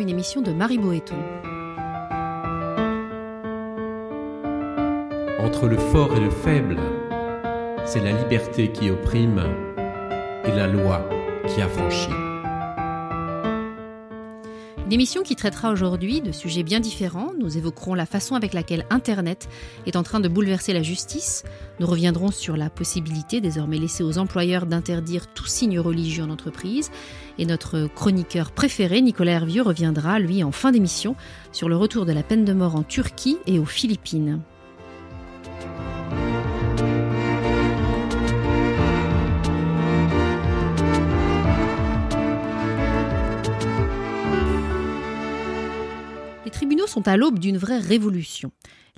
une émission de Marie Boéton. Entre le fort et le faible, c'est la liberté qui opprime et la loi qui affranchit. Une émission qui traitera aujourd'hui de sujets bien différents. Nous évoquerons la façon avec laquelle Internet est en train de bouleverser la justice. Nous reviendrons sur la possibilité désormais laissée aux employeurs d'interdire tout signe religieux en entreprise. Et notre chroniqueur préféré, Nicolas Hervieux, reviendra, lui, en fin d'émission, sur le retour de la peine de mort en Turquie et aux Philippines. Les tribunaux sont à l'aube d'une vraie révolution.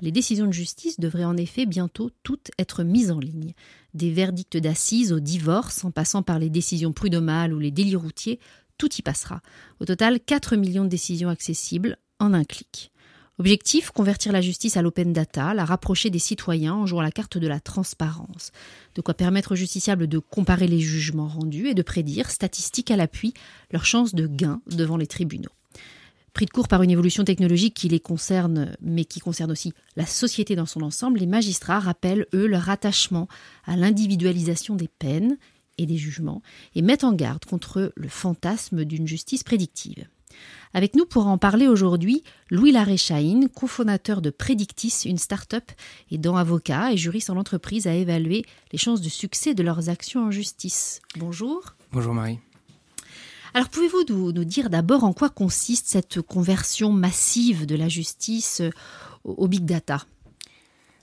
Les décisions de justice devraient en effet bientôt toutes être mises en ligne. Des verdicts d'assises au divorce, en passant par les décisions prud'homales ou les délits routiers, tout y passera. Au total, 4 millions de décisions accessibles en un clic. Objectif convertir la justice à l'open data, la rapprocher des citoyens en jouant la carte de la transparence. De quoi permettre aux justiciables de comparer les jugements rendus et de prédire, statistiques à l'appui, leurs chances de gain devant les tribunaux. Pris de court par une évolution technologique qui les concerne, mais qui concerne aussi la société dans son ensemble, les magistrats rappellent, eux, leur attachement à l'individualisation des peines et des jugements et mettent en garde contre le fantasme d'une justice prédictive. Avec nous pour en parler aujourd'hui, Louis Larré-Chahine, cofondateur de Predictis, une start-up aidant avocats et juristes en entreprise à évaluer les chances de succès de leurs actions en justice. Bonjour. Bonjour Marie. Alors pouvez-vous nous, dire d'abord en quoi consiste cette conversion massive de la justice au, big data?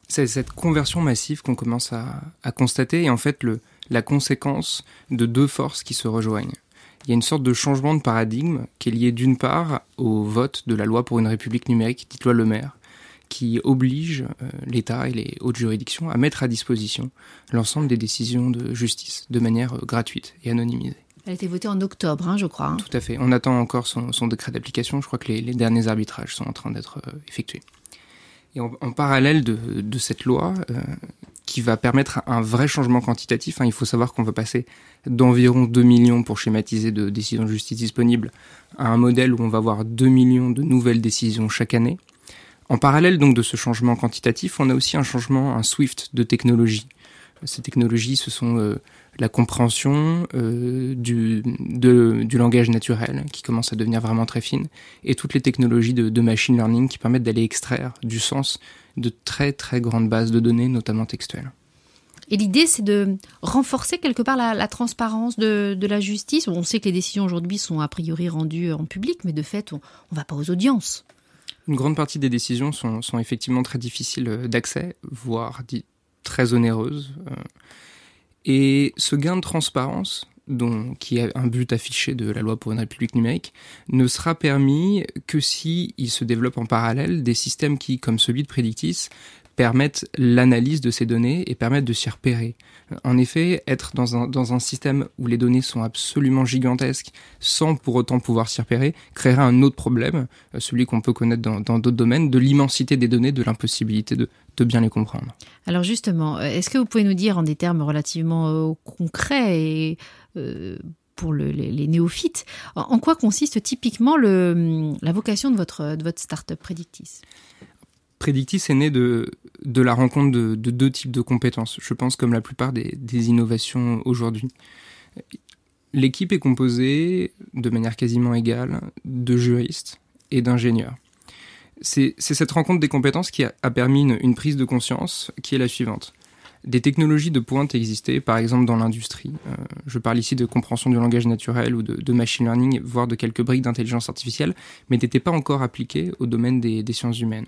C'est cette conversion massive qu'on commence à, constater et en fait la conséquence de deux forces qui se rejoignent. Il y a une sorte de changement de paradigme qui est lié d'une part au vote de la loi pour une république numérique, dite loi Le Maire, qui oblige euh, l'État et les hautes juridictions à mettre à disposition l'ensemble des décisions de justice de manière euh, gratuite et anonymisée. Elle a été votée en octobre, hein, je crois. Hein. Tout à fait. On attend encore son, décret d'application. Je crois que les, derniers arbitrages sont en train d'être euh, effectués. Et en, parallèle de, cette loi, euh, qui va permettre un vrai changement quantitatif, hein, il faut savoir qu'on va passer d'environ 2 millions pour schématiser de décisions de justice disponibles à un modèle où on va avoir 2 millions de nouvelles décisions chaque année. En parallèle donc de ce changement quantitatif, on a aussi un changement, un SWIFT de technologie. Ces technologies, ce sont euh, la compréhension euh, du, du langage naturel, qui commence à devenir vraiment très fine, et toutes les technologies de, machine learning qui permettent d'aller extraire du sens de très très grandes bases de données, notamment textuelles. Et l'idée, c'est de renforcer quelque part la, transparence de, la justice. On sait que les décisions aujourd'hui sont a priori rendues en public, mais de fait, on ne va pas aux audiences. Une grande partie des décisions sont, sont effectivement très difficiles d'accès, voire très onéreuses. Euh, et ce gain de transparence, dont, qui est un but affiché de la loi pour une république numérique, ne sera permis que si il se développe en parallèle des systèmes qui, comme celui de Predictis, permettent l'analyse de ces données et permettent de s'y repérer. En effet, être dans un, dans un système où les données sont absolument gigantesques sans pour autant pouvoir s'y repérer créera un autre problème, euh, celui qu'on peut connaître dans d'autres domaines, de l'immensité des données, de l'impossibilité de, de bien les comprendre. Alors justement, euh, est-ce que vous pouvez nous dire en des termes relativement euh, concrets et pour les, néophytes, en, quoi consiste typiquement le, la vocation de votre, de votre start-up Predictis? Predictis est né de, la rencontre de, deux types de compétences, je pense comme la plupart des, innovations aujourd'hui. L'équipe est composée de manière quasiment égale de juristes et d'ingénieurs. C'est cette rencontre des compétences qui a, permis une, prise de conscience qui est la suivante. Des technologies de pointe existaient, par exemple dans l'industrie. Euh, je parle ici de compréhension du langage naturel ou de, machine learning, voire de quelques briques d'intelligence artificielle, mais n'étaient pas encore appliquées au domaine des sciences humaines.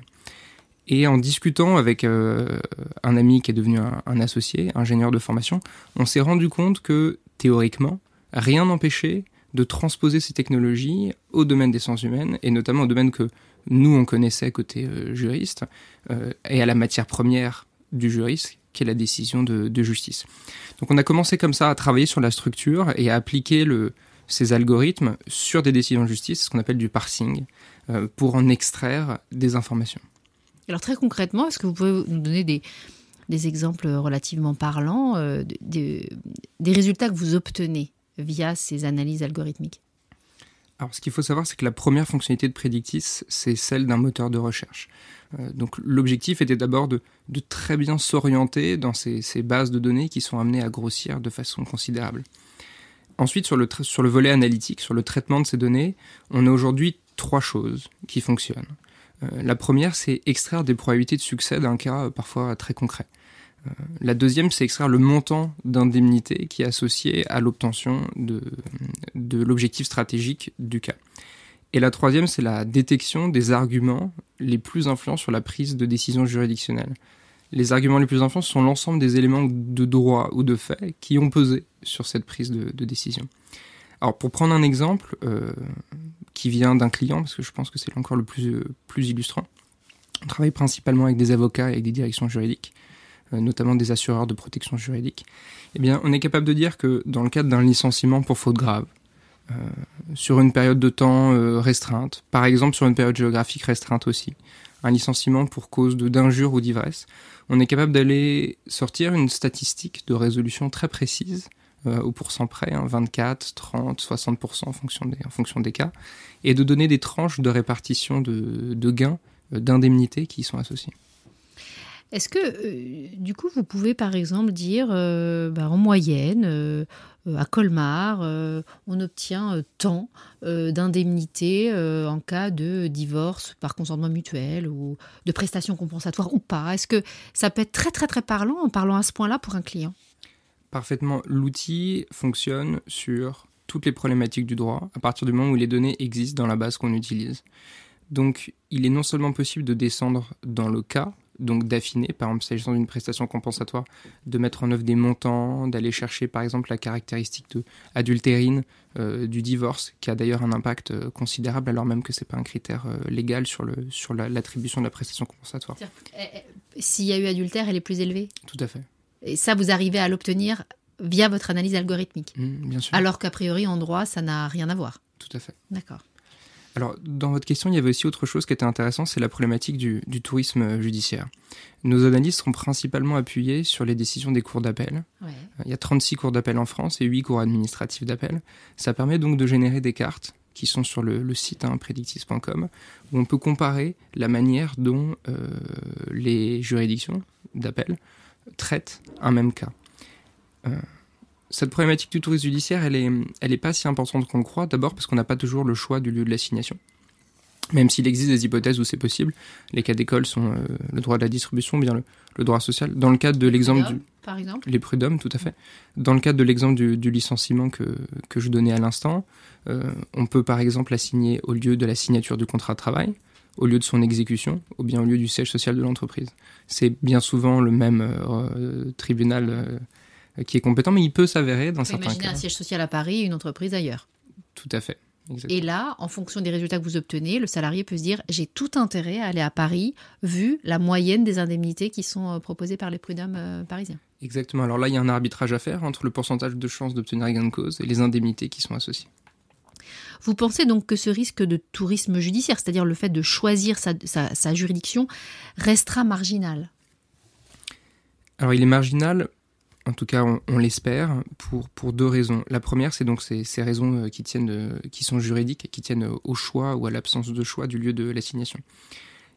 Et en discutant avec euh, un ami qui est devenu un, associé, ingénieur de formation, on s'est rendu compte que théoriquement, rien n'empêchait de transposer ces technologies au domaine des sciences humaines, et notamment au domaine que nous, on connaissait côté euh, juriste, euh, et à la matière première du juriste, qui est la décision de, justice. Donc on a commencé comme ça à travailler sur la structure et à appliquer le, ces algorithmes sur des décisions de justice, ce qu'on appelle du parsing, pour en extraire des informations. Alors très concrètement, est-ce que vous pouvez nous donner des, exemples relativement parlants euh, des résultats que vous obtenez via ces analyses algorithmiques? Alors, ce qu'il faut savoir, c'est que la première fonctionnalité de Predictis, c'est celle d'un moteur de recherche. Euh, donc, l'objectif était d'abord de, très bien s'orienter dans ces, bases de données qui sont amenées à grossir de façon considérable. Ensuite, sur le, sur le volet analytique, sur le traitement de ces données, on a aujourd'hui trois choses qui fonctionnent. Euh, la première, c'est extraire des probabilités de succès d'un cas parfois très concret. Euh, la deuxième, c'est extraire le montant d'indemnité qui est associé à l'obtention de l'objectif stratégique du cas. Et la troisième, c'est la détection des arguments les plus influents sur la prise de décision juridictionnelle. Les arguments les plus influents sont l'ensemble des éléments de droit ou de fait qui ont pesé sur cette prise de, décision. Alors pour prendre un exemple euh, qui vient d'un client, parce que je pense que c'est encore le plus, plus illustrant, on travaille principalement avec des avocats et avec des directions juridiques. Euh, notamment des assureurs de protection juridique, eh bien, on est capable de dire que dans le cadre d'un licenciement pour faute grave, euh, sur une période de temps euh, restreinte, par exemple sur une période géographique restreinte aussi, un licenciement pour cause d'injure ou d'ivresse, on est capable d'aller sortir une statistique de résolution très précise au pourcent près, 24, 30, 60% en fonction, des, en fonction des cas, et de donner des tranches de répartition de, de gains, d'indemnités qui y sont associées. Est-ce que, euh, du coup, vous pouvez par exemple dire, euh, bah, en moyenne, euh, à Colmar, on obtient tant d'indemnités en cas de divorce par consentement mutuel ou de prestations compensatoires ou pas? Est-ce que ça peut être très très très parlant en parlant à ce point-là pour un client? Parfaitement. L'outil fonctionne sur toutes les problématiques du droit à partir du moment où les données existent dans la base qu'on utilise. Donc, il est non seulement possible de descendre dans le cas, donc d'affiner, par exemple s'agissant d'une prestation compensatoire, de mettre en œuvre des montants, d'aller chercher par exemple la caractéristique de adultérine euh, du divorce, qui a d'ailleurs un impact euh, considérable alors même que ce n'est pas un critère euh, légal sur, le, sur l'attribution de la prestation compensatoire. Eh, eh, s'il y a eu adultère, elle est plus élevée? Tout à fait. Et ça, vous arrivez à l'obtenir via votre analyse algorithmique mmh, Bien sûr. Alors qu'a priori, en droit, ça n'a rien à voir. Tout à fait. D'accord. Alors, dans votre question, il y avait aussi autre chose qui était intéressant, c'est la problématique du, tourisme judiciaire. Nos analyses seront principalement appuyées sur les décisions des cours d'appel. Il y a 36 cours d'appel en France et 8 cours administratifs d'appel. Ça permet donc de générer des cartes qui sont sur le, site hein, predictis.com, où on peut comparer la manière dont euh, les juridictions d'appel traitent un même cas. Euh, cette problématique du tourisme judiciaire, elle est, elle est pas si importante qu'on le croit. D'abord parce qu'on n'a pas toujours le choix du lieu de l'assignation. Même s'il existe des hypothèses où c'est possible, les cas d'école sont euh, le droit de la distribution, bien le, droit social. Dans le cadre de l'exemple du, par exemple, les prud'hommes, tout à fait. Dans le cadre de l'exemple du, licenciement que, que je donnais à l'instant, euh, on peut par exemple assigner au lieu de la signature du contrat de travail, au lieu de son exécution, ou bien au lieu du siège social de l'entreprise. C'est bien souvent le même euh, tribunal euh, qui est compétent, mais il peut s'avérer dans certains imaginez cas. un siège social à Paris et une entreprise ailleurs. Tout à fait. Et là, en fonction des résultats que vous obtenez, le salarié peut se dire j'ai tout intérêt à aller à Paris, vu la moyenne des indemnités qui sont euh, proposées par les prud'hommes euh, parisiens. Exactement. Alors là, il y a un arbitrage à faire entre le pourcentage de chances d'obtenir gain de cause et les indemnités qui sont associées. Vous pensez donc que ce risque de tourisme judiciaire, c'est-à-dire le fait de choisir sa juridiction, restera marginal? Alors il est marginal en tout cas, on, l'espère pour, deux raisons. La première, c'est donc ces, raisons euh, qui, tiennent, qui sont juridiques qui tiennent au choix ou à l'absence de choix du lieu de l'assignation.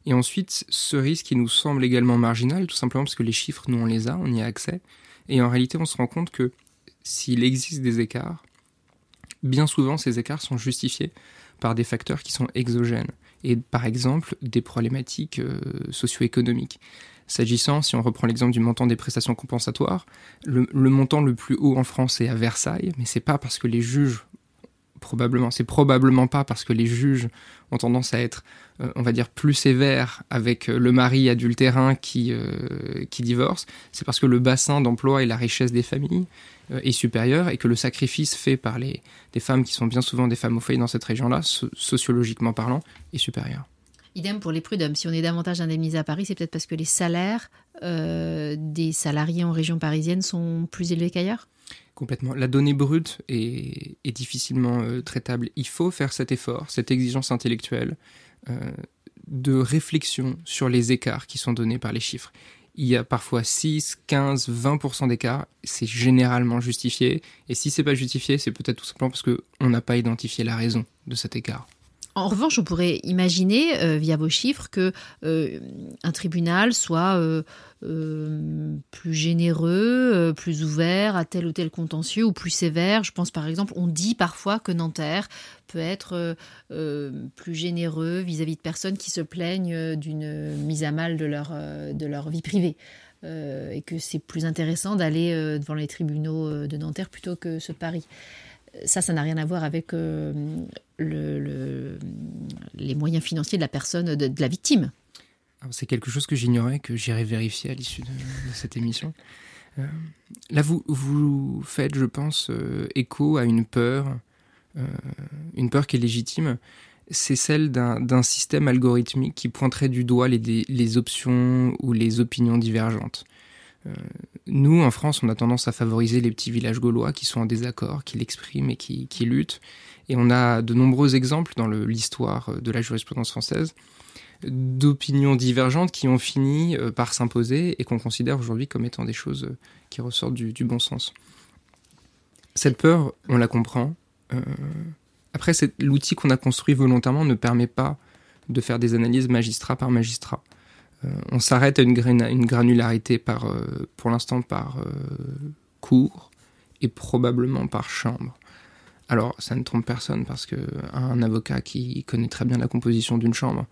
Et ensuite, ce risque qui nous semble également marginal, tout simplement parce que les chiffres, nous, on les a, on y a accès. Et en réalité, on se rend compte que s'il existe des écarts, bien souvent, ces écarts sont justifiés par des facteurs qui sont exogènes. Et par exemple, des problématiques euh, socio-économiques. S'agissant, si on reprend l'exemple du montant des prestations compensatoires, le, montant le plus haut en France est à Versailles, mais c'est pas parce que les juges probablement, c'est probablement pas parce que les juges ont tendance à être, euh, on va dire, plus sévères avec euh, le mari adultérin qui, qui divorce, c'est parce que le bassin d'emploi et la richesse des familles est supérieur et que le sacrifice fait par les, des femmes qui sont bien souvent des femmes au foyer dans cette région-là, sociologiquement parlant, est supérieur. Idem pour les prud'hommes. Si on est davantage indemnisé à Paris, c'est peut-être parce que les salaires euh, des salariés en région parisienne sont plus élevés qu'ailleurs? Complètement. La donnée brute est, difficilement euh, traitable. Il faut faire cet effort, cette exigence intellectuelle euh, de réflexion sur les écarts qui sont donnés par les chiffres. Il y a parfois 6, 15, 20% d'écart. C'est généralement justifié. Et si c'est pas justifié, c'est peut-être tout simplement parce qu'on n'a pas identifié la raison de cet écart. En revanche, on pourrait imaginer, euh, via vos chiffres, que euh, un tribunal soit euh, plus généreux, plus ouvert à tel ou tel contentieux ou plus sévère. Je pense par exemple, on dit parfois que Nanterre peut être plus généreux vis-à-vis de personnes qui se plaignent d'une mise à mal de leur, de leur vie privée. et que c'est plus intéressant d'aller devant les tribunaux de Nanterre plutôt que ceux de Paris ça, ça n'a rien à voir avec euh, le, les moyens financiers de la personne, de, la victime. C'est quelque chose que j'ignorais, que j'irai vérifier à l'issue de, cette émission. Euh, là, vous, faites, je pense, euh, écho à une peur, une peur qui est légitime. C'est celle d'un système algorithmique qui pointerait du doigt les options ou les opinions divergentes. Euh, nous, en France, on a tendance à favoriser les petits villages gaulois qui sont en désaccord, qui l'expriment et qui, luttent. Et on a de nombreux exemples dans l'histoire de la jurisprudence française d'opinions divergentes qui ont fini euh, par s'imposer et qu'on considère aujourd'hui comme étant des choses euh, qui ressortent du, bon sens. Cette peur, on la comprend. après, l'outil qu'on a construit volontairement ne permet pas de faire des analyses magistrat par magistrat. Euh, on s'arrête à une, granularité par, euh, pour l'instant par euh, cours et probablement par chambre. Alors, ça ne trompe personne parce que un avocat qui connaît très bien la composition d'une chambre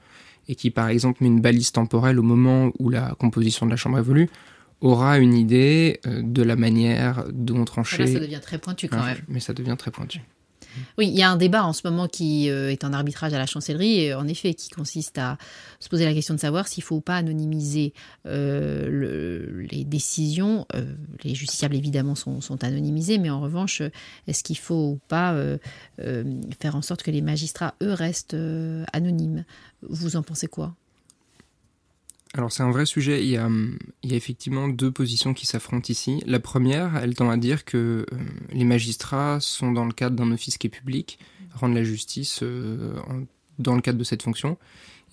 et qui, par exemple, met une balise temporelle au moment où la composition de la chambre évolue, aura une idée de la manière dont trancher. ça devient très pointu quand même. Mais ça devient très pointu. Oui, il y a un débat en ce moment qui euh, est en arbitrage à la chancellerie, en effet, qui consiste à se poser la question de savoir s'il faut pas anonymiser euh, les décisions. Euh, les justiciables, évidemment, sont, sont, anonymisés, mais en revanche, est-ce qu'il faut ou pas faire en sorte que les magistrats, eux, restent anonymes? Vous en pensez quoi? Alors c'est un vrai sujet, il y, a, il y a effectivement deux positions qui s'affrontent ici. La première, elle tend à dire que euh, les magistrats sont dans le cadre d'un office qui est public, rendent la justice euh, dans le cadre de cette fonction.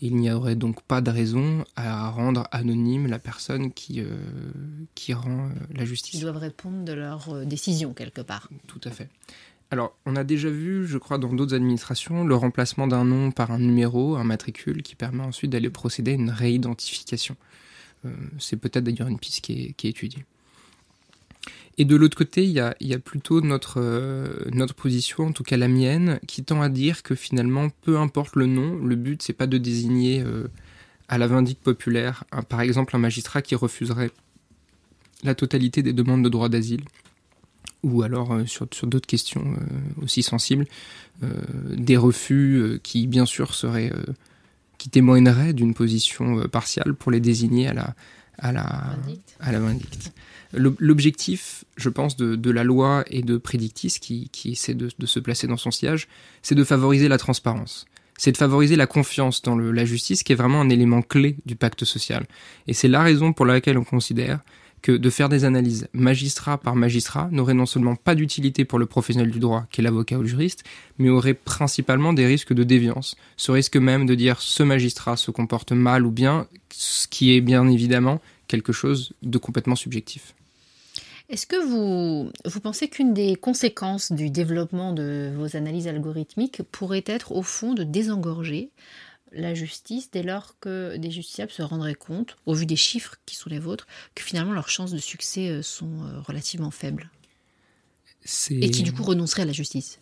Il n'y aurait donc pas de raison à rendre anonyme la personne qui, euh, qui rend la justice. Ils doivent répondre de leurs décisions quelque part. Tout à fait. Alors, on a déjà vu, je crois, dans d'autres administrations, le remplacement d'un nom par un numéro, un matricule, qui permet ensuite d'aller procéder à une réidentification. Euh, c'est peut-être d'ailleurs une piste qui est, étudiée. Et de l'autre côté, il y a, plutôt notre, euh, notre position, en tout cas la mienne, qui tend à dire que finalement, peu importe le nom, le but, c'est pas de désigner euh, à la vindicte populaire, par exemple, un magistrat qui refuserait la totalité des demandes de droit d'asile ou alors euh, sur, sur d'autres questions euh, aussi sensibles, euh, des refus qui bien sûr seraient qui témoigneraient d'une position partiale pour les désigner à la à la à la vindicte. L'objectif, je pense, de, de, la loi et de Prédictis, qui, qui essaie de, de, se placer dans son sillage, c'est de favoriser la transparence. C'est de favoriser la confiance dans le, la justice, qui est vraiment un élément clé du pacte social. Et c'est la raison pour laquelle on considère que de faire des analyses magistrat par magistrat n'aurait non seulement pas d'utilité pour le professionnel du droit, qui est l'avocat ou le juriste, mais aurait principalement des risques de déviance. Ce risque même de dire ce magistrat se comporte mal ou bien, ce qui est bien évidemment quelque chose de complètement subjectif. Est-ce que vous, vous pensez qu'une des conséquences du développement de vos analyses algorithmiques pourrait être au fond de désengorger la justice dès lors que des justiciables se rendraient compte, au vu des chiffres qui sont les vôtres, que finalement leurs chances de succès euh, sont euh, relativement faibles Et qui du coup renonceraient à la justice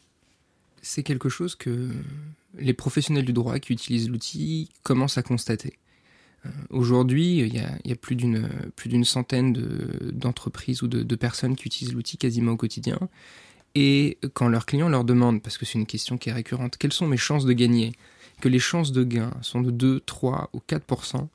C'est quelque chose que les professionnels du droit qui utilisent l'outil commencent à constater. Euh, aujourd'hui, il y a, plus d'une centaine d'entreprises ou de, de, personnes qui utilisent l'outil quasiment au quotidien. Et quand leurs clients leur demandent, parce que c'est une question qui est récurrente, quelles sont mes chances de gagner? Que les chances de gain sont de 2, 3 ou 4%,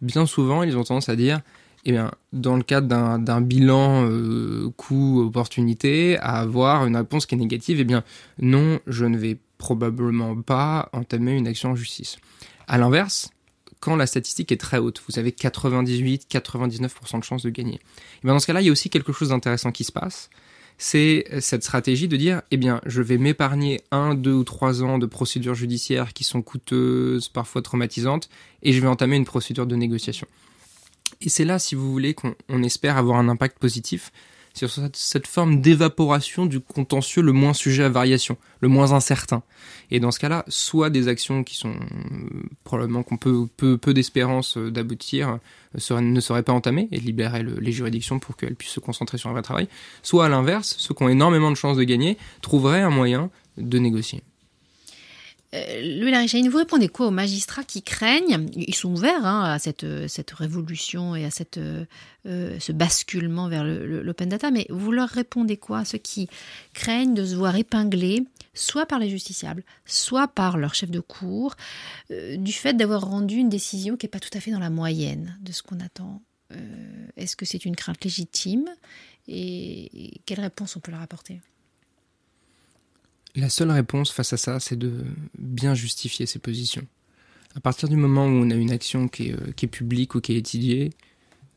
bien souvent, ils ont tendance à dire, eh bien, dans le cadre d'un bilan euh, coût-opportunité, à avoir une réponse qui est négative, eh bien, non, je ne vais probablement pas entamer une action en justice. À l'inverse, quand la statistique est très haute, vous avez 98-99% de chances de gagner. Et eh bien dans ce cas-là, il y a aussi quelque chose d'intéressant qui se passe, c'est cette stratégie de dire, eh bien, je vais m'épargner un, deux ou trois ans de procédures judiciaires qui sont coûteuses, parfois traumatisantes, et je vais entamer une procédure de négociation. Et c'est là, si vous voulez, qu'on espère avoir un impact positif sur cette, forme d'évaporation du contentieux le moins sujet à variation, le moins incertain. Et dans ce cas-là, soit des actions qui sont euh, probablement qu'on peut peu, peu d'espérance euh, d'aboutir euh, ne seraient pas entamées et libérer les juridictions pour qu'elles puissent se concentrer sur un vrai travail, soit à l'inverse, ceux qui ont énormément de chances de gagner trouveraient un moyen de négocier. Euh, Louis Larichaine, vous répondez quoi aux magistrats qui craignent Ils sont ouverts hein, à cette, cette, révolution et à euh, ce basculement vers l'open data, mais vous leur répondez quoi à ceux qui craignent de se voir épinglés, soit par les justiciables, soit par leur chef de cour, euh, du fait d'avoir rendu une décision qui n'est pas tout à fait dans la moyenne de ce qu'on attend? Est-ce que c'est une crainte légitime? Et quelle réponse on peut leur apporter? La seule réponse face à ça, c'est de bien justifier ses positions. À partir du moment où on a une action qui est, euh, publique ou qui est étudiée,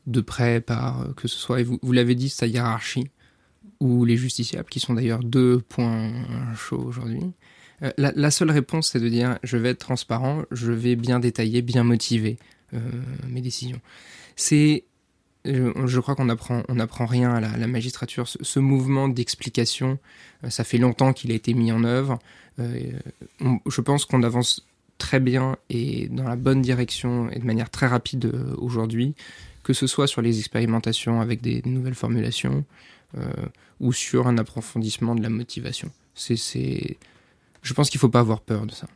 de près par, euh, que ce soit, et vous, l'avez dit, sa hiérarchie, ou les justiciables, qui sont d'ailleurs deux points chauds aujourd'hui, euh, la, seule réponse, c'est de dire je vais être transparent, je vais bien détailler, bien motiver mes décisions. C'est je, crois qu'on apprend, on apprend rien à la, magistrature. Ce, mouvement d'explication, euh, ça fait longtemps qu'il a été mis en œuvre. Euh, je pense qu'on avance très bien et dans la bonne direction et de manière très rapide euh, aujourd'hui, que ce soit sur les expérimentations avec des, nouvelles formulations ou sur un approfondissement de la motivation. C'est, je pense qu'il ne faut pas avoir peur de ça.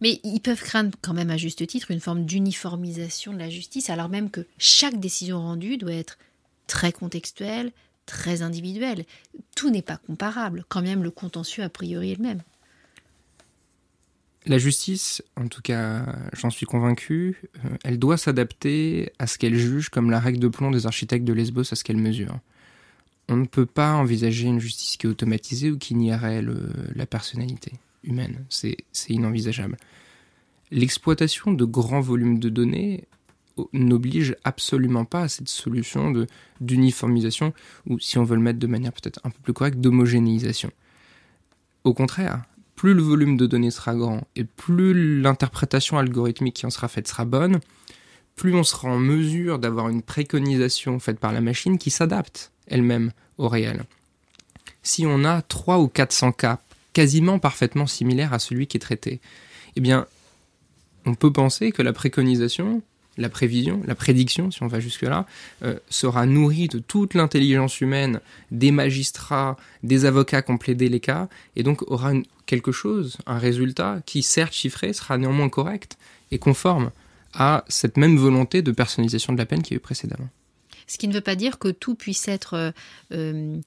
Mais ils peuvent craindre quand même à juste titre une forme d'uniformisation de la justice, alors même que chaque décision rendue doit être très contextuelle, très individuelle. Tout n'est pas comparable, quand même le contentieux a priori est le même. La justice, en tout cas, j'en suis convaincu, euh, elle doit s'adapter à ce qu'elle juge comme la règle de plomb des architectes de Lesbos à ce qu'elle mesure. On ne peut pas envisager une justice qui est automatisée ou qui nierait la personnalité humaine. C'est inenvisageable. L'exploitation de grands volumes de données n'oblige absolument pas à cette solution d'uniformisation, ou si on veut le mettre de manière peut-être un peu plus correcte, d'homogénéisation. Au contraire, plus le volume de données sera grand et plus l'interprétation algorithmique qui en sera faite sera bonne, plus on sera en mesure d'avoir une préconisation faite par la machine qui s'adapte elle-même au réel. Si on a 3 ou 400 cas quasiment parfaitement similaire à celui qui est traité. Eh bien, on peut penser que la préconisation, la prévision, la prédiction, si on va jusque-là, euh, sera nourrie de toute l'intelligence humaine, des magistrats, des avocats qui ont plaidé les cas, et donc aura quelque chose, un résultat qui, certes chiffré, sera néanmoins correct et conforme à cette même volonté de personnalisation de la peine qui y a eu précédemment. Ce qui ne veut pas dire que tout puisse être euh, euh,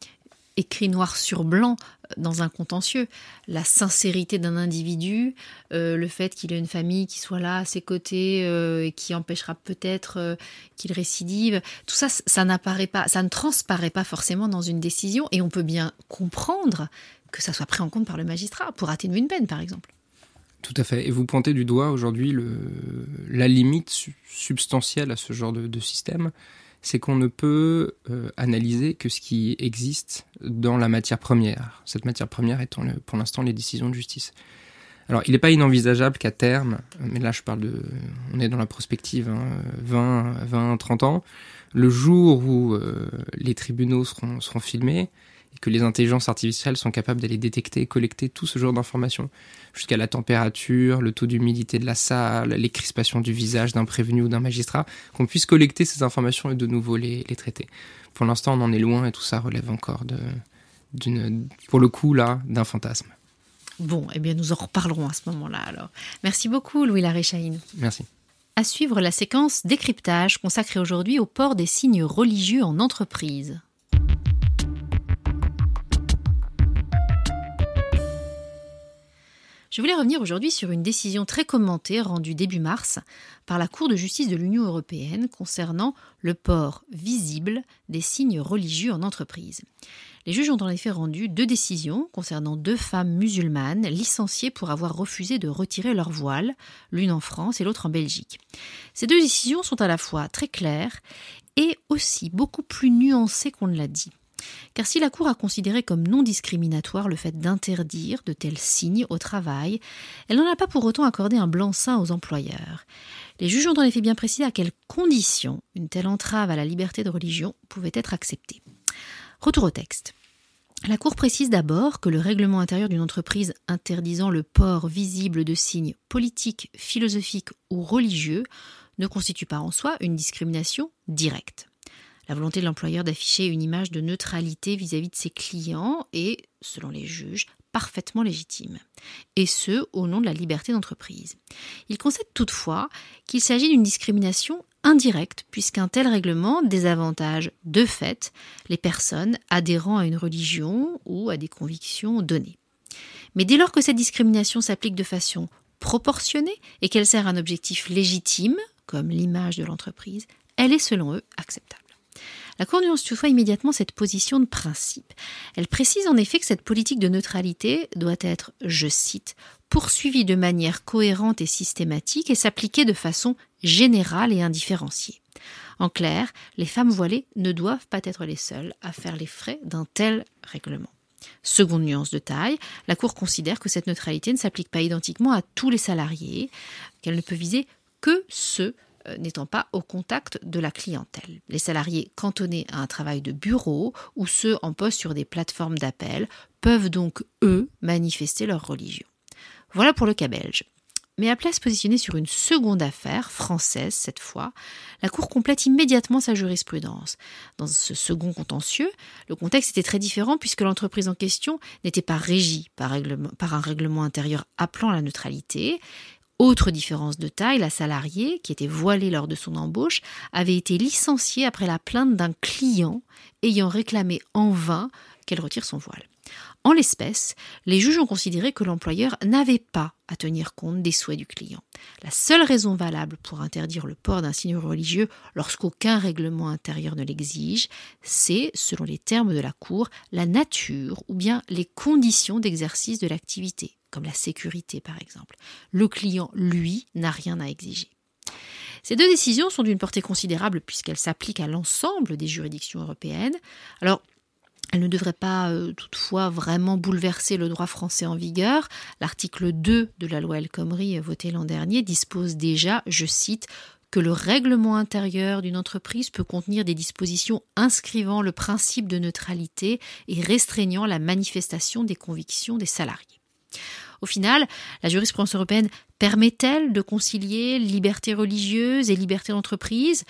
écrit noir sur blanc dans un contentieux. La sincérité d'un individu, euh, le fait qu'il ait une famille qui soit là à ses côtés euh, et qui empêchera peut-être euh, qu'il récidive, tout ça, ça n'apparaît pas, ça ne transparaît pas forcément dans une décision et on peut bien comprendre que ça soit pris en compte par le magistrat pour atténuer une peine, par exemple. Tout à fait. Et vous pointez du doigt aujourd'hui la limite substantielle à ce genre de système c'est qu'on ne peut euh, analyser que ce qui existe dans la matière première. Cette matière première étant pour l'instant les décisions de justice. Alors, il n'est pas inenvisageable qu'à terme, mais là je parle de, on est dans la prospective, 20, 20, 30 ans, le jour où euh, les tribunaux seront, seront filmés, et que les intelligences artificielles sont capables d'aller détecter et collecter tout ce genre d'informations, jusqu'à la température, le taux d'humidité de la salle, les crispations du visage d'un prévenu ou d'un magistrat, qu'on puisse collecter ces informations et de nouveau les, les traiter. Pour l'instant, on en est loin et tout ça relève encore de, d'une, pour le coup là, d'un fantasme. Bon, eh bien, nous en reparlerons à ce moment-là alors. Merci beaucoup, Louis Laréchaïne. Merci. À suivre la séquence décryptage consacrée aujourd'hui au port des signes religieux en entreprise. Je voulais revenir aujourd'hui sur une décision très commentée rendue début mars par la Cour de justice de l'Union européenne concernant le port visible des signes religieux en entreprise. Les juges ont en effet rendu deux décisions concernant deux femmes musulmanes licenciées pour avoir refusé de retirer leur voile, l'une en France et l'autre en Belgique. Ces deux décisions sont à la fois très claires et aussi beaucoup plus nuancées qu'on ne l'a dit. Car si la Cour a considéré comme non discriminatoire le fait d'interdire de tels signes au travail, elle n'en a pas pour autant accordé un blanc-seing aux employeurs. Les juges ont en effet bien précisé à quelles conditions une telle entrave à la liberté de religion pouvait être acceptée. Retour au texte. La Cour précise d'abord que le règlement intérieur d'une entreprise interdisant le port visible de signes politiques, philosophiques ou religieux ne constitue pas en soi une discrimination directe. La volonté de l'employeur d'afficher une image de neutralité vis-à-vis de ses clients est, selon les juges, parfaitement légitime, et ce, au nom de la liberté d'entreprise. Il concède toutefois qu'il s'agit d'une discrimination indirecte, puisqu'un tel règlement désavantage de fait les personnes adhérant à une religion ou à des convictions données. Mais dès lors que cette discrimination s'applique de façon proportionnée et qu'elle sert un objectif légitime, comme l'image de l'entreprise, elle est selon eux acceptable. La Cour nuance toutefois immédiatement cette position de principe. Elle précise en effet que cette politique de neutralité doit être, je cite, poursuivie de manière cohérente et systématique et s'appliquer de façon générale et indifférenciée. En clair, les femmes voilées ne doivent pas être les seules à faire les frais d'un tel règlement. Seconde nuance de taille, la Cour considère que cette neutralité ne s'applique pas identiquement à tous les salariés, qu'elle ne peut viser que ceux n'étant pas au contact de la clientèle. Les salariés cantonnés à un travail de bureau ou ceux en poste sur des plateformes d'appel peuvent donc, eux, manifester leur religion. Voilà pour le cas belge. Mais après se positionner sur une seconde affaire, française cette fois, la Cour complète immédiatement sa jurisprudence. Dans ce second contentieux, le contexte était très différent puisque l'entreprise en question n'était pas régie par, par, un règlement intérieur appelant la neutralité, autre différence de taille, la salariée, qui était voilée lors de son embauche, avait été licenciée après la plainte d'un client ayant réclamé en vain qu'elle retire son voile. En l'espèce, les juges ont considéré que l'employeur n'avait pas à tenir compte des souhaits du client. La seule raison valable pour interdire le port d'un signe religieux lorsqu'aucun règlement intérieur ne l'exige, c'est, selon les termes de la Cour, la nature ou bien les conditions d'exercice de l'activité, comme la sécurité par exemple. Le client, lui, n'a rien à exiger. Ces deux décisions sont d'une portée considérable puisqu'elles s'appliquent à l'ensemble des juridictions européennes. Alors, elles ne devraient pas euh, toutefois vraiment bouleverser le droit français en vigueur. L'article 2 de la loi El Khomri euh, voté l'an dernier dispose déjà, je cite, que le règlement intérieur d'une entreprise peut contenir des dispositions inscrivant le principe de neutralité et restreignant la manifestation des convictions des salariés. Au final, la jurisprudence européenne permet-elle de concilier liberté religieuse et liberté d'entreprise?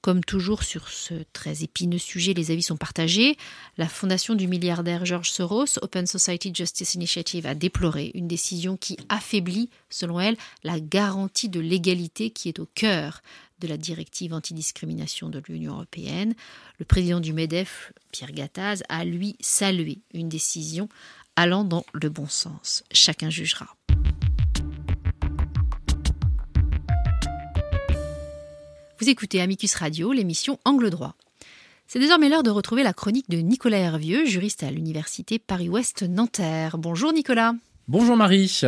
Comme toujours sur ce très épineux sujet, les avis sont partagés. La fondation du milliardaire George Soros, Open Society Justice Initiative, a déploré une décision qui affaiblit, selon elle, la garantie de l'égalité qui est au cœur de la directive antidiscrimination de l'Union européenne. Le président du MEDEF, Pierre Gattaz, a lui salué une décision allant dans le bon sens. Chacun jugera. Vous écoutez Amicus Radio, l'émission Angle droit. C'est désormais l'heure de retrouver la chronique de Nicolas Hervieux, juriste à l'université Paris-Ouest Nanterre. Bonjour Nicolas. Bonjour Marie.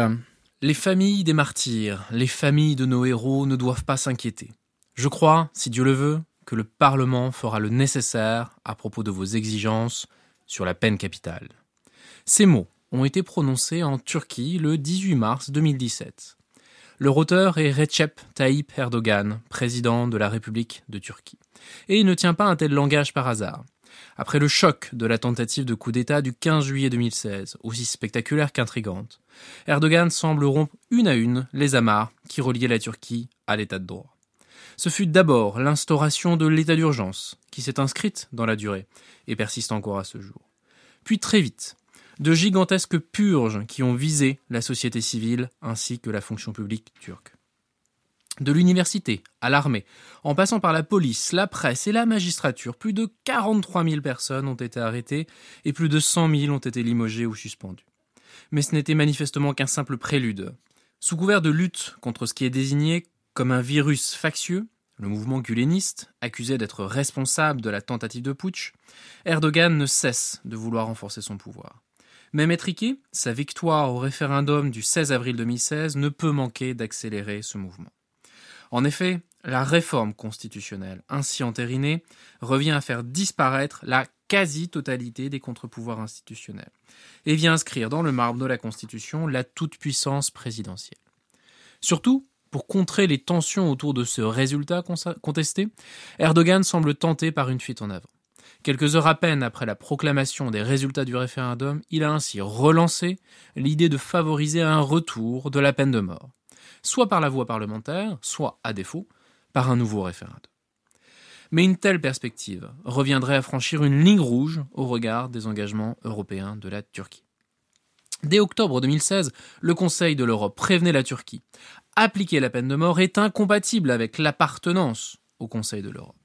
Les familles des martyrs, les familles de nos héros ne doivent pas s'inquiéter. Je crois, si Dieu le veut, que le Parlement fera le nécessaire à propos de vos exigences sur la peine capitale. Ces mots ont été prononcés en Turquie le 18 mars 2017. Leur auteur est Recep Tayyip Erdogan, président de la République de Turquie. Et il ne tient pas un tel langage par hasard. Après le choc de la tentative de coup d'État du 15 juillet 2016, aussi spectaculaire qu'intrigante, Erdogan semble rompre une à une les amarres qui reliaient la Turquie à l'état de droit. Ce fut d'abord l'instauration de l'état d'urgence, qui s'est inscrite dans la durée et persiste encore à ce jour. Puis très vite, de gigantesques purges qui ont visé la société civile ainsi que la fonction publique turque. De l'université à l'armée, en passant par la police, la presse et la magistrature, plus de 43 000 personnes ont été arrêtées et plus de 100 000 ont été limogées ou suspendues. Mais ce n'était manifestement qu'un simple prélude. Sous couvert de lutte contre ce qui est désigné comme un virus factieux, le mouvement guléniste, accusé d'être responsable de la tentative de putsch, Erdogan ne cesse de vouloir renforcer son pouvoir. Même étriqué, sa victoire au référendum du 16 avril 2016 ne peut manquer d'accélérer ce mouvement. En effet, la réforme constitutionnelle ainsi entérinée revient à faire disparaître la quasi-totalité des contre-pouvoirs institutionnels et vient inscrire dans le marbre de la Constitution la toute-puissance présidentielle. Surtout, pour contrer les tensions autour de ce résultat contesté, Erdogan semble tenté par une fuite en avant. Quelques heures à peine après la proclamation des résultats du référendum, il a ainsi relancé l'idée de favoriser un retour de la peine de mort, soit par la voie parlementaire, soit, à défaut, par un nouveau référendum. Mais une telle perspective reviendrait à franchir une ligne rouge au regard des engagements européens de la Turquie. Dès octobre 2016, le Conseil de l'Europe prévenait la Turquie. Appliquer la peine de mort est incompatible avec l'appartenance au Conseil de l'Europe.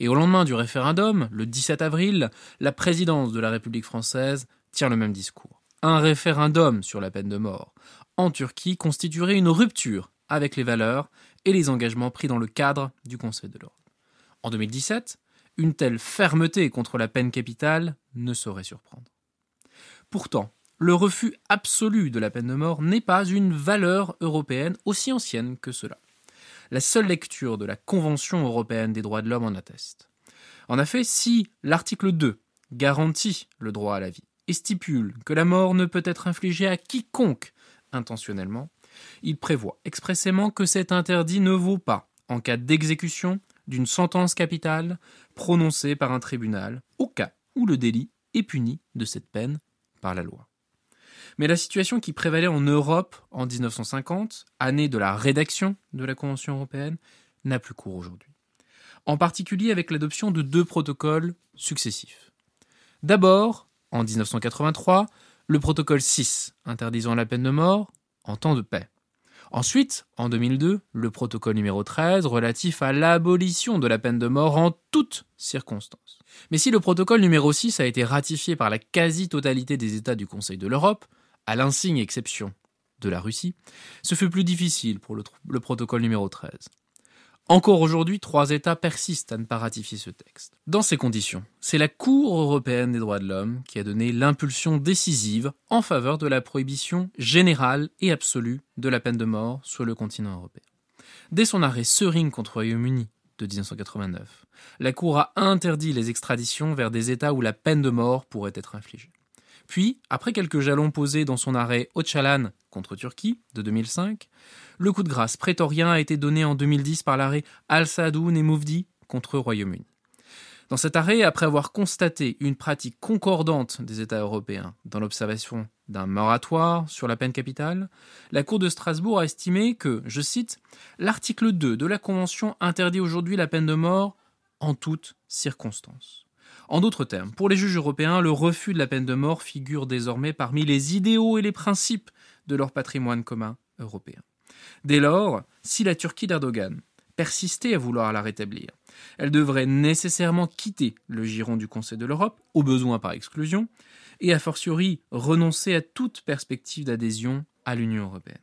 Et au lendemain du référendum, le 17 avril, la présidence de la République française tient le même discours. Un référendum sur la peine de mort en Turquie constituerait une rupture avec les valeurs et les engagements pris dans le cadre du Conseil de l'Europe. En 2017, une telle fermeté contre la peine capitale ne saurait surprendre. Pourtant, le refus absolu de la peine de mort n'est pas une valeur européenne aussi ancienne que cela. La seule lecture de la Convention européenne des droits de l'homme en atteste. En effet, si l'article 2 garantit le droit à la vie et stipule que la mort ne peut être infligée à quiconque intentionnellement, il prévoit expressément que cet interdit ne vaut pas en cas d'exécution d'une sentence capitale prononcée par un tribunal, au cas où le délit est puni de cette peine par la loi. Mais la situation qui prévalait en Europe en 1950, année de la rédaction de la Convention européenne, n'a plus cours aujourd'hui. En particulier avec l'adoption de deux protocoles successifs. D'abord, en 1983, le protocole 6 interdisant la peine de mort en temps de paix. Ensuite, en 2002, le protocole numéro 13 relatif à l'abolition de la peine de mort en toutes circonstances. Mais si le protocole numéro 6 a été ratifié par la quasi-totalité des États du Conseil de l'Europe, à l'insigne exception de la Russie, ce fut plus difficile pour le, le protocole numéro 13. Encore aujourd'hui, trois États persistent à ne pas ratifier ce texte. Dans ces conditions, c'est la Cour européenne des droits de l'homme qui a donné l'impulsion décisive en faveur de la prohibition générale et absolue de la peine de mort sur le continent européen. Dès son arrêt Sering contre Royaume-Uni de 1989, la Cour a interdit les extraditions vers des États où la peine de mort pourrait être infligée. Puis, après quelques jalons posés dans son arrêt Öcalan contre Turquie de 2005, le coup de grâce prétorien a été donné en 2010 par l'arrêt Al-Sadoun et Mouvdi contre Royaume-Uni. Dans cet arrêt, après avoir constaté une pratique concordante des États européens dans l'observation d'un moratoire sur la peine capitale, la Cour de Strasbourg a estimé que, je cite, l'article 2 de la Convention interdit aujourd'hui la peine de mort en toutes circonstances. En d'autres termes, pour les juges européens, le refus de la peine de mort figure désormais parmi les idéaux et les principes de leur patrimoine commun européen. Dès lors, si la Turquie d'Erdogan persistait à vouloir la rétablir, elle devrait nécessairement quitter le giron du Conseil de l'Europe, au besoin par exclusion, et a fortiori renoncer à toute perspective d'adhésion à l'Union européenne.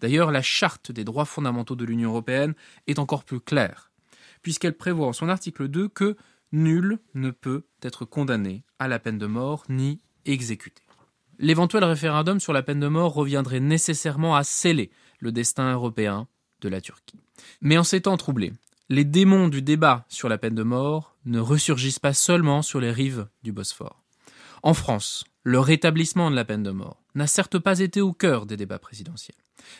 D'ailleurs, la charte des droits fondamentaux de l'Union européenne est encore plus claire, puisqu'elle prévoit en son article 2 que nul ne peut être condamné à la peine de mort ni exécuté. L'éventuel référendum sur la peine de mort reviendrait nécessairement à sceller le destin européen de la Turquie. Mais en ces temps troublés, les démons du débat sur la peine de mort ne ressurgissent pas seulement sur les rives du Bosphore. En France, le rétablissement de la peine de mort n'a certes pas été au cœur des débats présidentiels,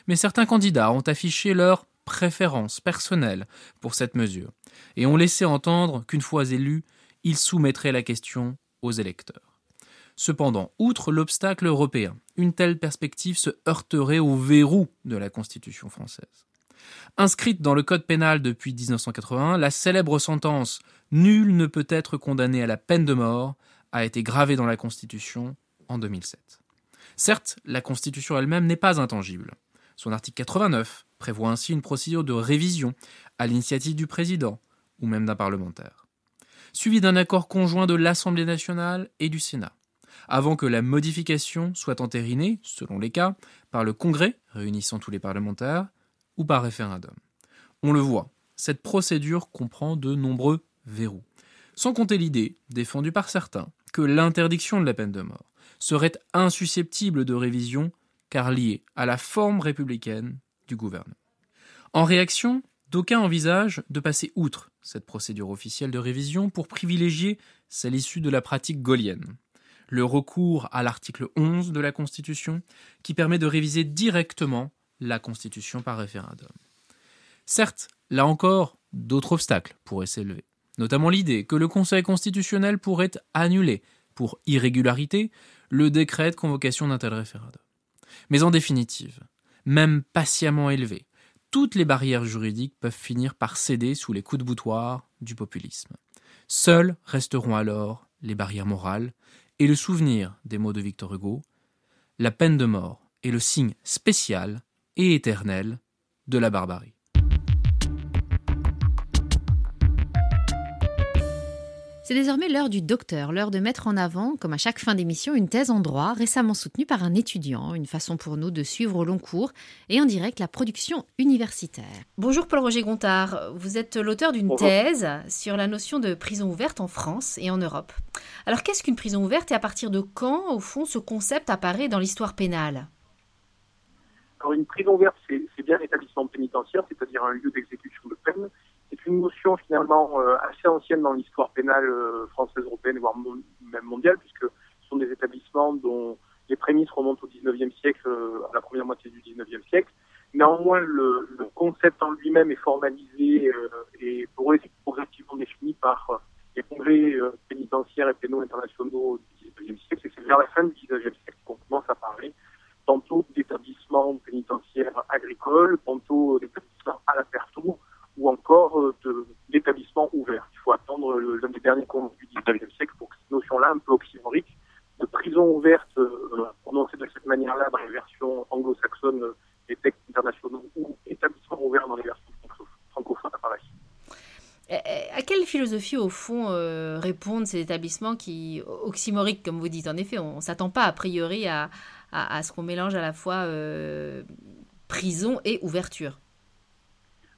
mais certains candidats ont affiché leur préférence personnelle pour cette mesure, et ont laissé entendre qu'une fois élus, ils soumettraient la question aux électeurs. Cependant, outre l'obstacle européen, une telle perspective se heurterait au verrou de la Constitution française. Inscrite dans le Code pénal depuis 1981, la célèbre sentence Nul ne peut être condamné à la peine de mort a été gravée dans la Constitution en 2007. Certes, la Constitution elle-même n'est pas intangible. Son article 89 prévoit ainsi une procédure de révision à l'initiative du président ou même d'un parlementaire, suivi d'un accord conjoint de l'Assemblée nationale et du Sénat, avant que la modification soit entérinée, selon les cas, par le Congrès réunissant tous les parlementaires ou par référendum. On le voit, cette procédure comprend de nombreux verrous, sans compter l'idée, défendue par certains, que l'interdiction de la peine de mort serait insusceptible de révision car liée à la forme républicaine du gouvernement. En réaction, D'aucuns envisagent de passer outre cette procédure officielle de révision pour privilégier celle issue de la pratique gaulienne, le recours à l'article 11 de la Constitution qui permet de réviser directement la Constitution par référendum. Certes, là encore, d'autres obstacles pourraient s'élever, notamment l'idée que le Conseil constitutionnel pourrait annuler, pour irrégularité, le décret de convocation d'un tel référendum. Mais en définitive, même patiemment élevé, toutes les barrières juridiques peuvent finir par céder sous les coups de boutoir du populisme. Seules resteront alors les barrières morales et le souvenir des mots de Victor Hugo La peine de mort est le signe spécial et éternel de la barbarie. C'est désormais l'heure du docteur, l'heure de mettre en avant, comme à chaque fin d'émission, une thèse en droit récemment soutenue par un étudiant, une façon pour nous de suivre au long cours et en direct la production universitaire. Bonjour Paul-Roger Gontard, vous êtes l'auteur d'une thèse sur la notion de prison ouverte en France et en Europe. Alors qu'est-ce qu'une prison ouverte et à partir de quand, au fond, ce concept apparaît dans l'histoire pénale? Alors une prison ouverte, c'est bien l'établissement pénitentiaire, c'est-à-dire un lieu d'exécution de peine une notion finalement euh, assez ancienne dans l'histoire pénale euh, française, européenne, voire même mondiale, puisque ce sont des établissements dont les prémices remontent au XIXe siècle, euh, à la première moitié du XIXe siècle. Néanmoins, le, le concept en lui-même est formalisé et progressivement défini par les congrès pénitentiaires et pénaux internationaux du XIXe siècle. Et c'est vers la fin du XIXe siècle qu'on commence à parler tantôt d'établissements pénitentiaires agricoles, tantôt d'établissements à la pertour, ou encore euh, de l'établissement ouvert. Il faut attendre l'un des derniers congrès du XIXe siècle pour que cette notion-là, un peu oxymorique, de prison ouverte, euh, prononcée de cette manière-là dans les versions anglo-saxonnes euh, des textes internationaux ou établissement ouvert dans les versions francophones apparaissent. À quelle philosophie, au fond, répondent ces établissements qui, oxymoriques, comme vous dites En effet, on ne s'attend pas a priori à, à, à ce qu'on mélange à la fois prison et ouverture.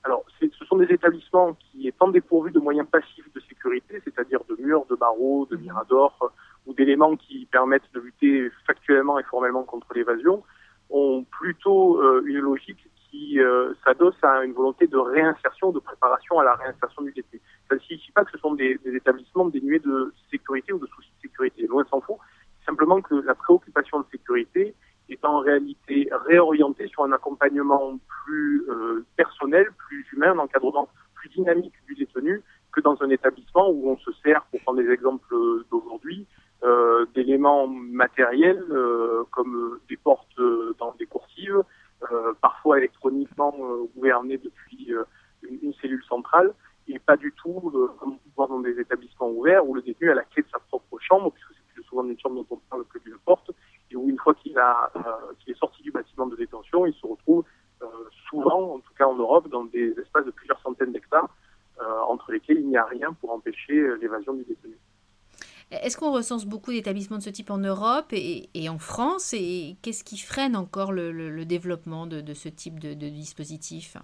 Alors, ce sont des établissements qui étant dépourvus de moyens passifs de sécurité, c'est-à-dire de murs, de barreaux, de miradors ou d'éléments qui permettent de lutter factuellement et formellement contre l'évasion, ont plutôt euh, une logique qui euh, s'adosse à une volonté de réinsertion, de préparation à la réinsertion du détenu. Ça ne signifie pas que ce sont des, des établissements dénués de sécurité ou de soucis de sécurité. Loin s'en faut. Simplement que la préoccupation de sécurité est en réalité réorienté sur un accompagnement plus euh, personnel, plus humain, un encadrement plus dynamique du détenu que dans un établissement où on se sert, pour prendre des exemples d'aujourd'hui, euh, d'éléments matériels euh, comme des portes dans des coursives, parfois électroniquement gouvernées depuis une, une, cellule centrale, et pas du tout comme on peut voir dans des établissements ouverts où le détenu a la clé de sa propre chambre, puisque c'est plus souvent une chambre dont on parle que d'une porte, et où une fois qu'il a euh, qu'il est sorti du bâtiment de détention, il se retrouve euh, souvent, en tout cas en Europe, dans des espaces de plusieurs centaines d'hectares, euh, entre lesquels il n'y a rien pour empêcher l'évasion du détenu. Est-ce recense beaucoup d'établissements de ce type en Europe et, en France Et qu'est-ce qui freine encore le, développement de, ce type de, dispositif?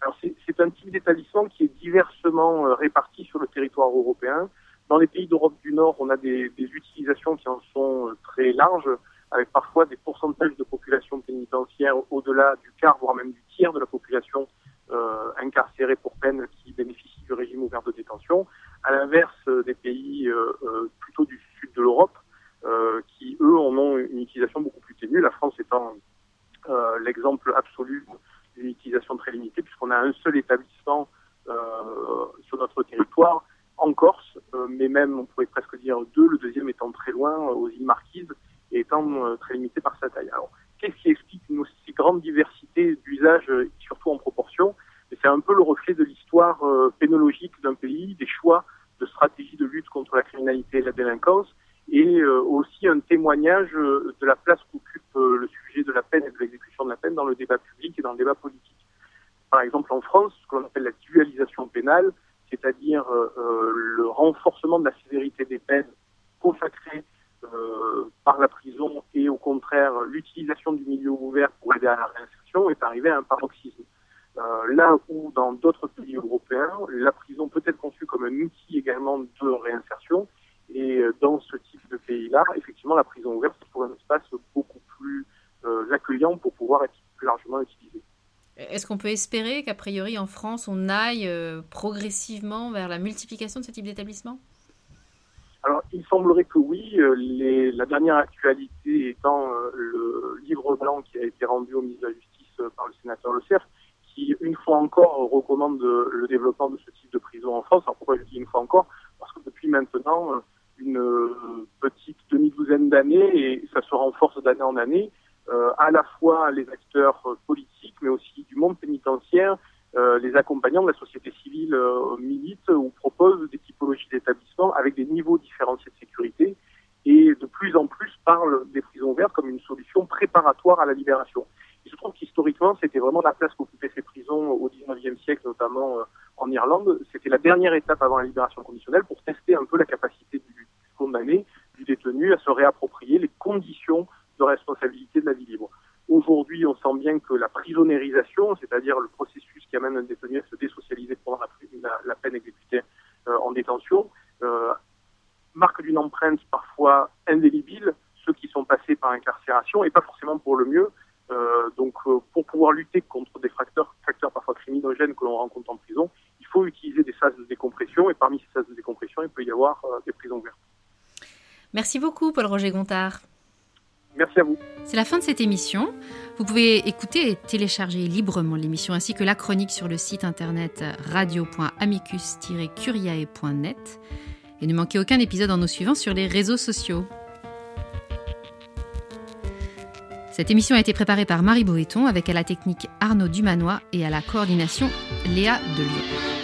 Alors c'est, un type d'établissement qui est diversement réparti sur le territoire européen. Dans les pays d'Europe du Nord, on a des, des, utilisations qui en sont euh, très larges, avec parfois des pourcentages de population pénitentiaire au-delà du quart, voire même du tiers de la population euh, incarcérée pour peine qui bénéficie du régime ouvert de détention, à l'inverse euh, des pays euh, euh, plutôt du sud de l'Europe, euh, qui eux en ont une utilisation beaucoup plus ténue, la France étant l'exemple absolu d'une utilisation très limitée, puisqu'on a un seul établissement sur notre territoire en Corse, euh, mais même on pourrait presque dire deux, le deuxième étant très loin euh, aux îles Marquises et étant euh, très limité par sa taille. Alors, qu'est-ce qui explique une aussi grande diversité d'usages, surtout en proportion C'est un peu le reflet de l'histoire pénologique d'un pays, des choix de stratégie de lutte contre la criminalité et la délinquance, et aussi un témoignage de la place qu'occupe le sujet de la peine et de l'exécution de la peine dans le débat public et dans le débat politique. Par exemple, en France, ce qu'on appelle la dualisation pénale, c'est-à-dire euh, euh, le renforcement de la sévérité des peines consacrées euh, par la prison et au contraire l'utilisation du milieu ouvert pour aider à la réinsertion est arrivé à un paroxysme. Euh, là où dans d'autres pays européens, la prison peut être conçue comme un outil également de réinsertion, et dans ce type de pays-là, effectivement, la prison pour euh, pouvoir être plus largement utilisé. Est-ce qu'on peut espérer qu'a priori en France, on aille euh, progressivement vers la multiplication de ce type d'établissement? Alors, il semblerait que oui. Les, la dernière actualité étant le livre blanc qui a été rendu au ministre de la Justice par le sénateur Le Cerf, qui, une fois encore, recommande le développement de ce type de prison en France. Alors, pourquoi je dis une fois encore? Parce que depuis maintenant une petite demi-douzaine d'années, et ça se renforce d'année en année, euh, à la fois les acteurs politiques, mais aussi du monde pénitentiaire, euh, les accompagnants de la société civile euh, militent ou proposent des typologies d'établissements avec des niveaux différenciés de sécurité et de plus en plus parlent des prisons ouvertes comme une solution préparatoire à la libération. Il se trouve qu'historiquement, c'était vraiment la place qu'occupaient ces prisons au XIXe siècle, notamment en Irlande. C'était la dernière étape avant la libération conditionnelle pour tester un peu la capacité du condamné, du détenu, à se réapproprier les conditions de responsabilité de la vie libre. Aujourd'hui, on sent bien que la prisonnérisation, c'est-à-dire le processus qui amène un détenu à se désocialiser pendant la, peine exécutée euh, en détention, euh, marque d'une empreinte parfois indélébile ceux qui sont passés par incarcération et pas forcément pour le mieux. Euh, donc, pour pouvoir lutter contre des facteurs, facteurs parfois criminogènes que l'on rencontre en prison, il faut utiliser des phases de décompression et parmi ces phases de décompression, il peut y avoir des prisons ouvertes. Merci beaucoup, Paul-Roger Gontard. Merci à vous. C'est la fin de cette émission. Vous pouvez écouter et télécharger librement l'émission ainsi que la chronique sur le site internet radio.amicus-curiae.net. Et ne manquez aucun épisode en nous suivant sur les réseaux sociaux. Cette émission a été préparée par Marie Boéton avec à la technique Arnaud Dumanois et à la coordination Léa Delion.